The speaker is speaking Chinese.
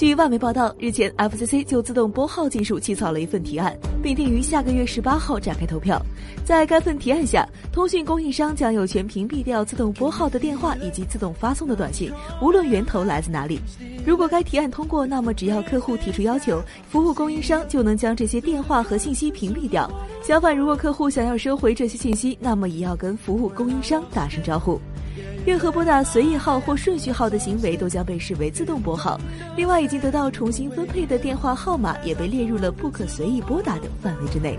据外媒报道，日前 FCC 就自动拨号技术起草了一份提案，并定于下个月十八号展开投票。在该份提案下，通讯供应商将有权屏蔽掉自动拨号的电话以及自动发送的短信，无论源头来自哪里。如果该提案通过，那么只要客户提出要求，服务供应商就能将这些电话和信息屏蔽掉。相反，如果客户想要收回这些信息，那么也要跟服务供应商打声招呼。任何拨打随意号或顺序号的行为都将被视为自动拨号。另外，已经得到重新分配的电话号码也被列入了不可随意拨打的范围之内。